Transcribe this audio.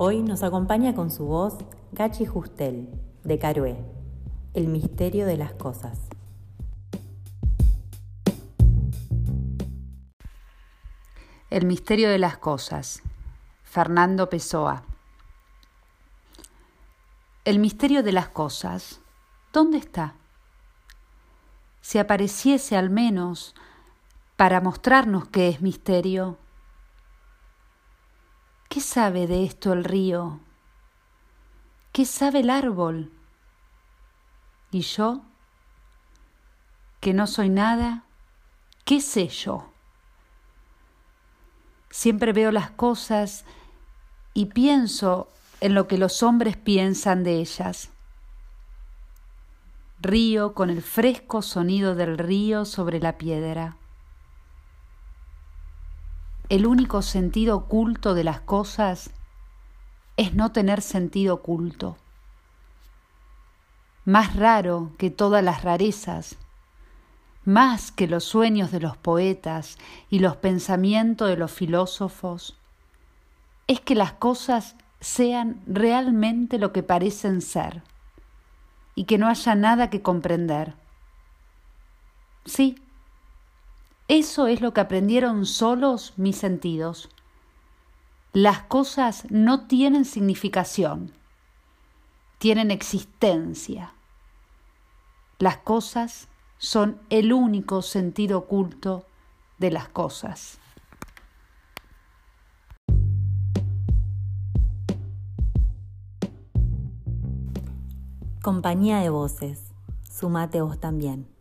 Hoy nos acompaña con su voz Gachi Justel, de Carué, El misterio de las cosas. El misterio de las cosas. Fernando Pessoa. El misterio de las cosas. ¿Dónde está? Si apareciese al menos para mostrarnos qué es misterio. ¿Qué sabe de esto el río? ¿Qué sabe el árbol? ¿Y yo? Que no soy nada, ¿qué sé yo? Siempre veo las cosas y pienso en lo que los hombres piensan de ellas. Río con el fresco sonido del río sobre la piedra. El único sentido oculto de las cosas es no tener sentido oculto. Más raro que todas las rarezas, más que los sueños de los poetas y los pensamientos de los filósofos, es que las cosas sean realmente lo que parecen ser y que no haya nada que comprender. Sí, eso es lo que aprendieron solos mis sentidos las cosas no tienen significación, tienen existencia. Las cosas son el único sentido oculto de las cosas. Compañía de voces, sumate vos también.